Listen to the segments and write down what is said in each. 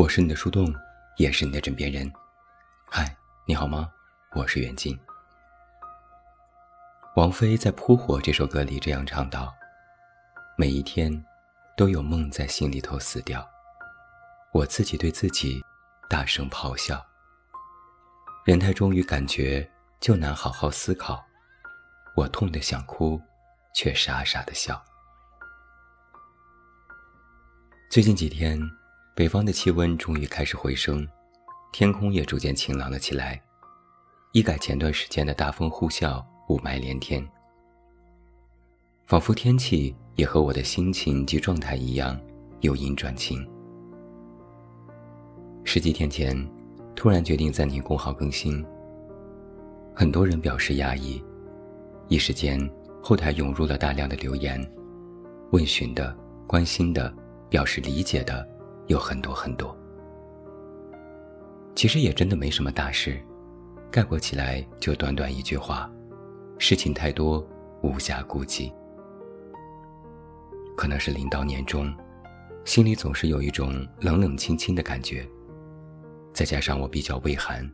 我是你的树洞，也是你的枕边人。嗨，你好吗？我是袁静。王菲在《扑火》这首歌里这样唱道：“每一天，都有梦在心里头死掉，我自己对自己大声咆哮。人太忠于感觉，就难好好思考。我痛得想哭，却傻傻的笑。最近几天。”北方的气温终于开始回升，天空也逐渐晴朗了起来，一改前段时间的大风呼啸、雾霾连天。仿佛天气也和我的心情及状态一样，由阴转晴。十几天前，突然决定暂停公号更新，很多人表示压抑，一时间后台涌入了大量的留言，问询的、关心的、表示理解的。有很多很多，其实也真的没什么大事，概括起来就短短一句话：事情太多，无暇顾及。可能是临到年终，心里总是有一种冷冷清清的感觉，再加上我比较畏寒，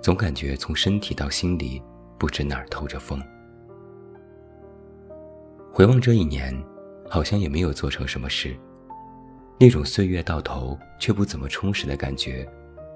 总感觉从身体到心里不知哪儿透着风。回望这一年，好像也没有做成什么事。那种岁月到头却不怎么充实的感觉，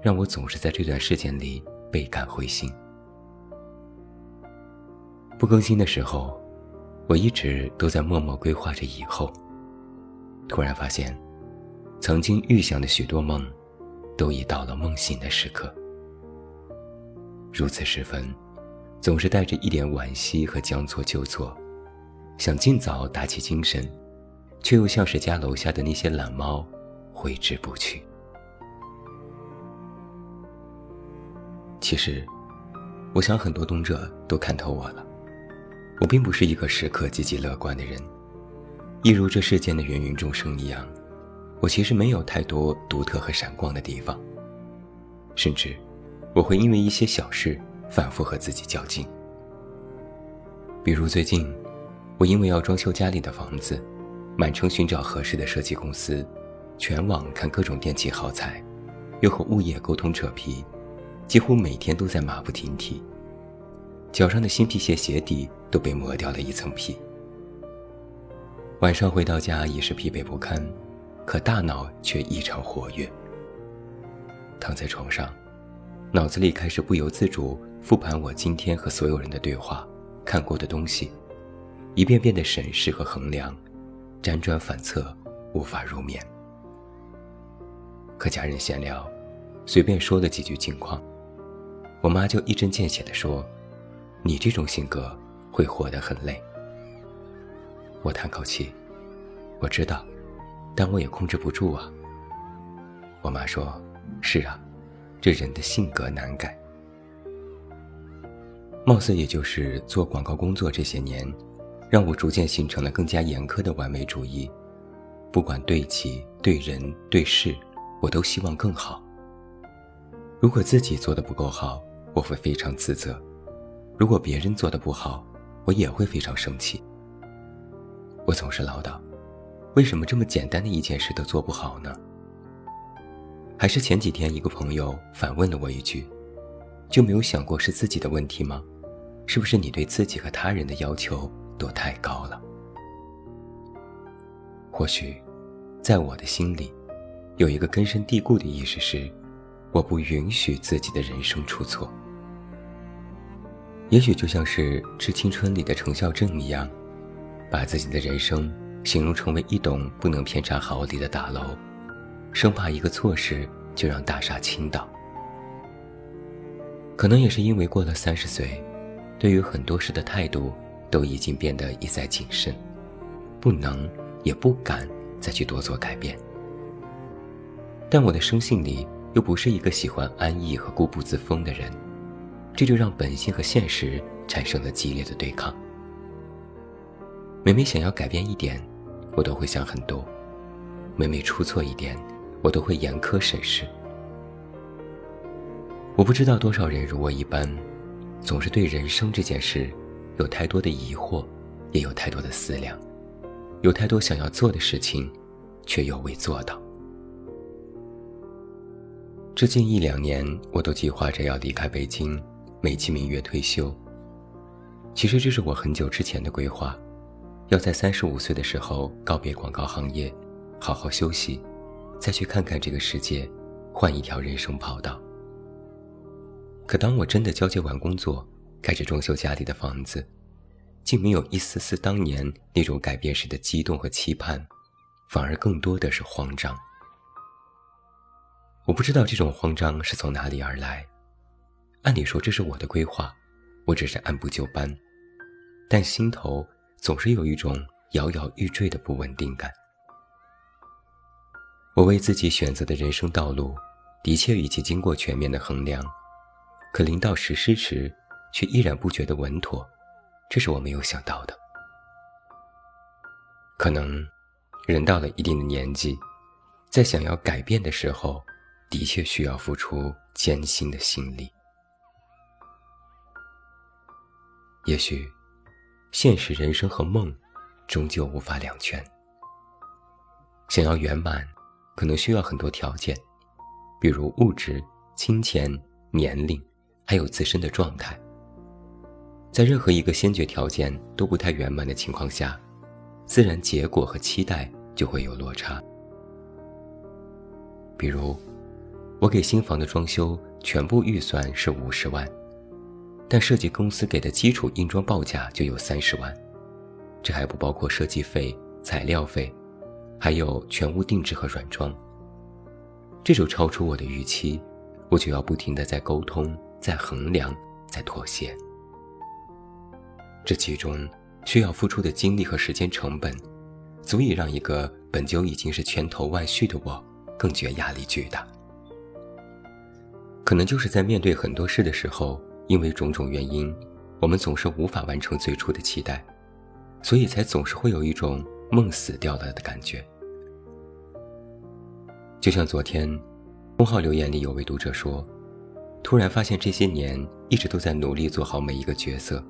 让我总是在这段时间里倍感灰心。不更新的时候，我一直都在默默规划着以后。突然发现，曾经预想的许多梦，都已到了梦醒的时刻。如此时分，总是带着一点惋惜和将错就错，想尽早打起精神。却又像是家楼下的那些懒猫，挥之不去。其实，我想很多读者都看透我了。我并不是一个时刻积极乐观的人，一如这世间的芸芸众生一样，我其实没有太多独特和闪光的地方。甚至，我会因为一些小事反复和自己较劲。比如最近，我因为要装修家里的房子。满城寻找合适的设计公司，全网看各种电器耗材，又和物业沟通扯皮，几乎每天都在马不停蹄。脚上的新皮鞋鞋底都被磨掉了一层皮。晚上回到家已是疲惫不堪，可大脑却异常活跃。躺在床上，脑子里开始不由自主复盘我今天和所有人的对话，看过的东西，一遍遍的审视和衡量。辗转反侧，无法入眠。和家人闲聊，随便说了几句近况，我妈就一针见血地说：“你这种性格会活得很累。”我叹口气，我知道，但我也控制不住啊。我妈说：“是啊，这人的性格难改。”貌似也就是做广告工作这些年。让我逐渐形成了更加严苛的完美主义，不管对己、对人、对事，我都希望更好。如果自己做的不够好，我会非常自责；如果别人做的不好，我也会非常生气。我总是唠叨：为什么这么简单的一件事都做不好呢？还是前几天一个朋友反问了我一句：就没有想过是自己的问题吗？是不是你对自己和他人的要求？都太高了。或许，在我的心里，有一个根深蒂固的意识是，我不允许自己的人生出错。也许就像是《致青春》里的程孝正一样，把自己的人生形容成为一栋不能偏差毫厘的大楼，生怕一个错事就让大厦倾倒。可能也是因为过了三十岁，对于很多事的态度。都已经变得一再谨慎，不能也不敢再去多做改变。但我的生性里又不是一个喜欢安逸和固步自封的人，这就让本性和现实产生了激烈的对抗。每每想要改变一点，我都会想很多；每每出错一点，我都会严苛审视。我不知道多少人如我一般，总是对人生这件事。有太多的疑惑，也有太多的思量，有太多想要做的事情，却又未做到。这近一两年，我都计划着要离开北京，美其名曰退休。其实这是我很久之前的规划，要在三十五岁的时候告别广告行业，好好休息，再去看看这个世界，换一条人生跑道。可当我真的交接完工作，开始装修家里的房子，竟没有一丝丝当年那种改变时的激动和期盼，反而更多的是慌张。我不知道这种慌张是从哪里而来。按理说这是我的规划，我只是按部就班，但心头总是有一种摇摇欲坠的不稳定感。我为自己选择的人生道路，的确已经经过全面的衡量，可临到实施时，却依然不觉得稳妥，这是我没有想到的。可能，人到了一定的年纪，在想要改变的时候。的确需要付出艰辛的心力。也许，现实人生和梦，终究无法两全。想要圆满，可能需要很多条件，比如物质、金钱、年龄，还有自身的状态。在任何一个先决条件都不太圆满的情况下，自然结果和期待就会有落差。比如。我给新房的装修全部预算是五十万，但设计公司给的基础硬装报价就有三十万，这还不包括设计费、材料费，还有全屋定制和软装。这就超出我的预期，我就要不停的在沟通、在衡量、在妥协。这其中需要付出的精力和时间成本，足以让一个本就已经是千头万绪的我，更觉压力巨大。可能就是在面对很多事的时候，因为种种原因，我们总是无法完成最初的期待，所以才总是会有一种梦死掉了的感觉。就像昨天，公号留言里有位读者说，突然发现这些年一直都在努力做好每一个角色，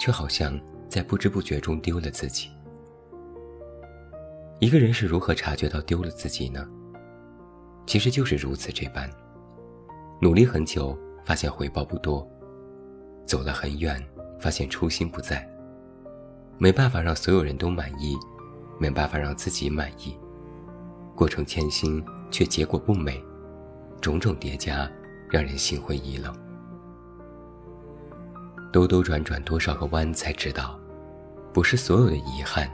却好像在不知不觉中丢了自己。一个人是如何察觉到丢了自己呢？其实就是如此这般。努力很久，发现回报不多；走了很远，发现初心不在。没办法让所有人都满意，没办法让自己满意，过程艰辛却结果不美，种种叠加，让人心灰意冷。兜兜转转多少个弯，才知道，不是所有的遗憾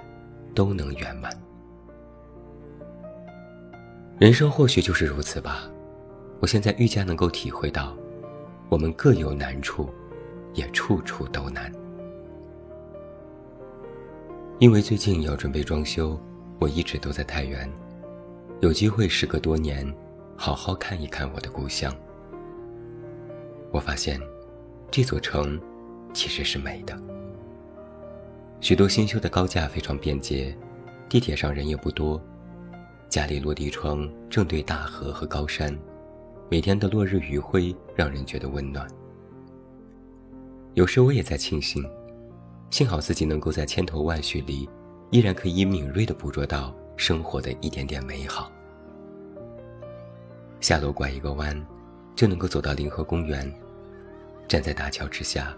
都能圆满。人生或许就是如此吧。我现在愈加能够体会到，我们各有难处，也处处都难。因为最近要准备装修，我一直都在太原，有机会时隔多年，好好看一看我的故乡。我发现，这座城其实是美的。许多新修的高架非常便捷，地铁上人也不多，家里落地窗正对大河和高山。每天的落日余晖让人觉得温暖。有时我也在庆幸，幸好自己能够在千头万绪里，依然可以敏锐地捕捉到生活的一点点美好。下楼拐一个弯，就能够走到临河公园。站在大桥之下，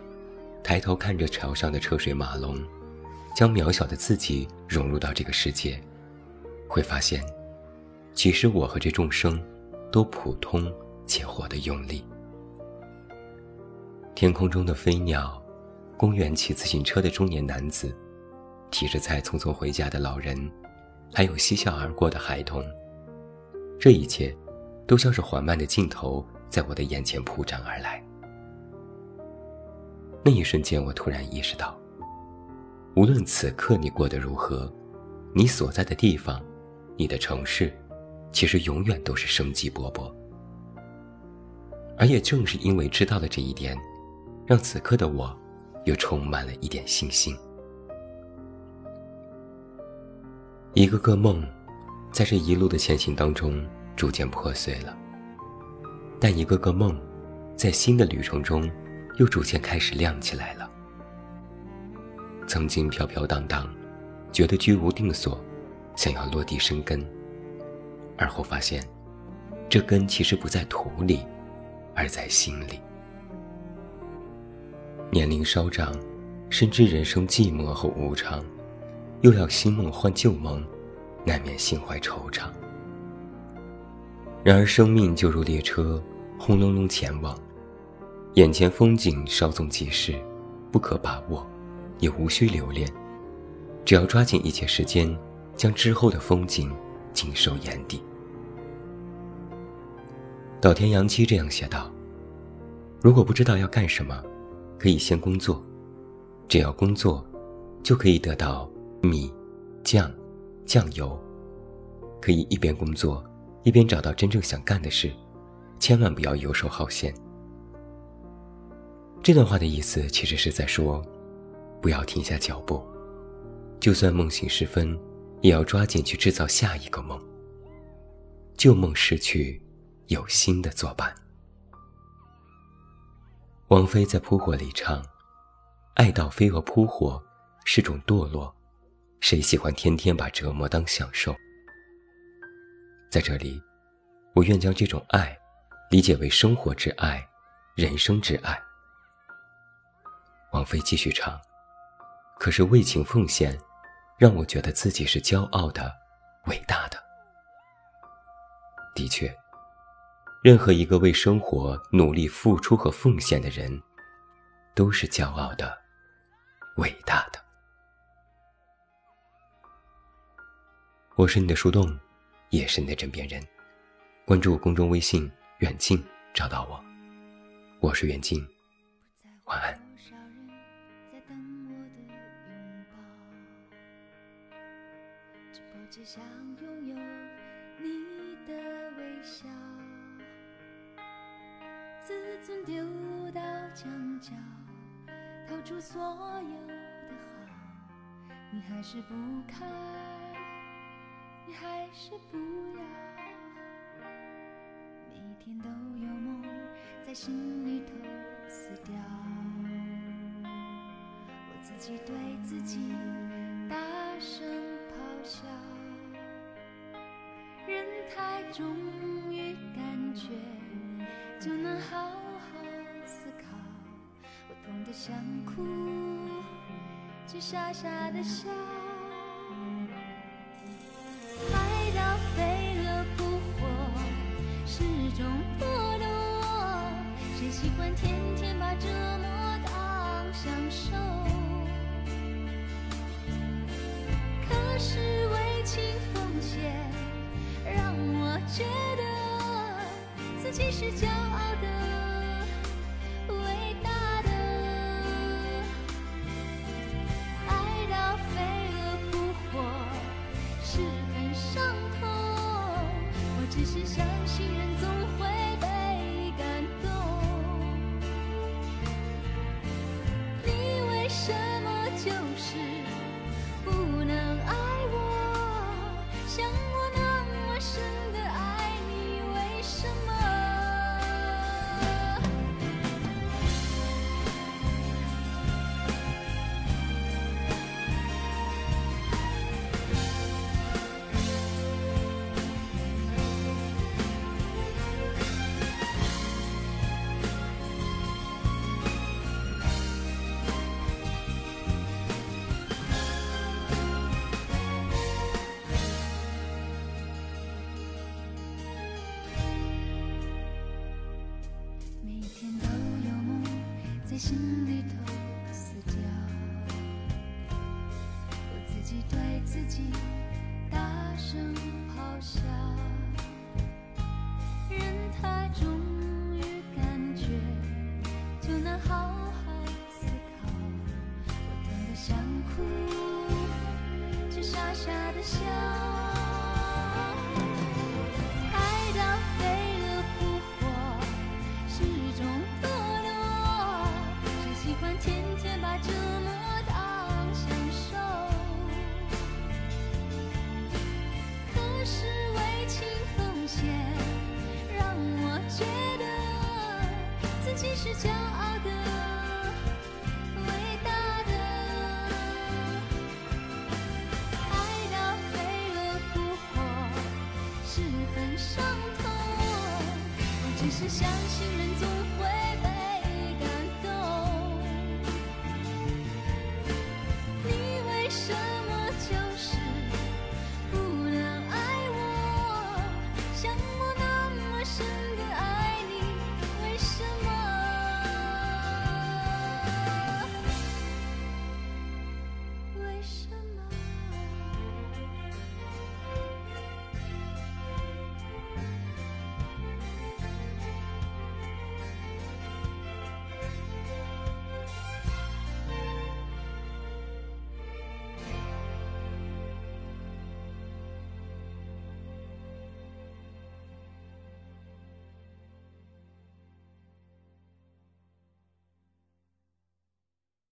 抬头看着桥上的车水马龙，将渺小的自己融入到这个世界，会发现，其实我和这众生。都普通且活得用力。天空中的飞鸟，公园骑自行车的中年男子，提着菜匆匆回家的老人，还有嬉笑而过的孩童，这一切，都像是缓慢的镜头在我的眼前铺展而来。那一瞬间，我突然意识到，无论此刻你过得如何，你所在的地方，你的城市。其实永远都是生机勃勃，而也正是因为知道了这一点，让此刻的我，又充满了一点信心。一个个梦，在这一路的前行当中逐渐破碎了，但一个个梦，在新的旅程中，又逐渐开始亮起来了。曾经飘飘荡荡，觉得居无定所，想要落地生根。而后发现，这根其实不在土里，而在心里。年龄稍长，深知人生寂寞和无常，又要新梦换旧梦，难免心怀惆怅。然而，生命就如列车，轰隆隆前往，眼前风景稍纵即逝，不可把握，也无需留恋。只要抓紧一切时间，将之后的风景尽收眼底。岛田洋七这样写道：“如果不知道要干什么，可以先工作，只要工作，就可以得到米、酱、酱油，可以一边工作。”一边找到真正想干的事，千万不要游手好闲。这段话的意思其实是在说，不要停下脚步，就算梦醒时分，也要抓紧去制造下一个梦。旧梦逝去，有新的作伴。王菲在《扑火》里唱：“爱到飞蛾扑火，是种堕落，谁喜欢天天把折磨当享受？”在这里，我愿将这种爱理解为生活之爱、人生之爱。王菲继续唱：“可是为情奉献，让我觉得自己是骄傲的、伟大的。”的确，任何一个为生活努力付出和奉献的人，都是骄傲的、伟大的。我是你的树洞。也是你的枕边人，关注公众微信“远近”，找到我。我是远近，晚安。只想拥有你的微笑，自尊丢到墙角，掏出所有的好，你还是不开。你还是不要，每天都有梦在心里头死掉。我自己对自己大声咆哮，人太重于感觉，就能好好思考。我痛得想哭，却傻傻的笑。喜欢天天把折磨当享受，可是是骄傻的笑。想。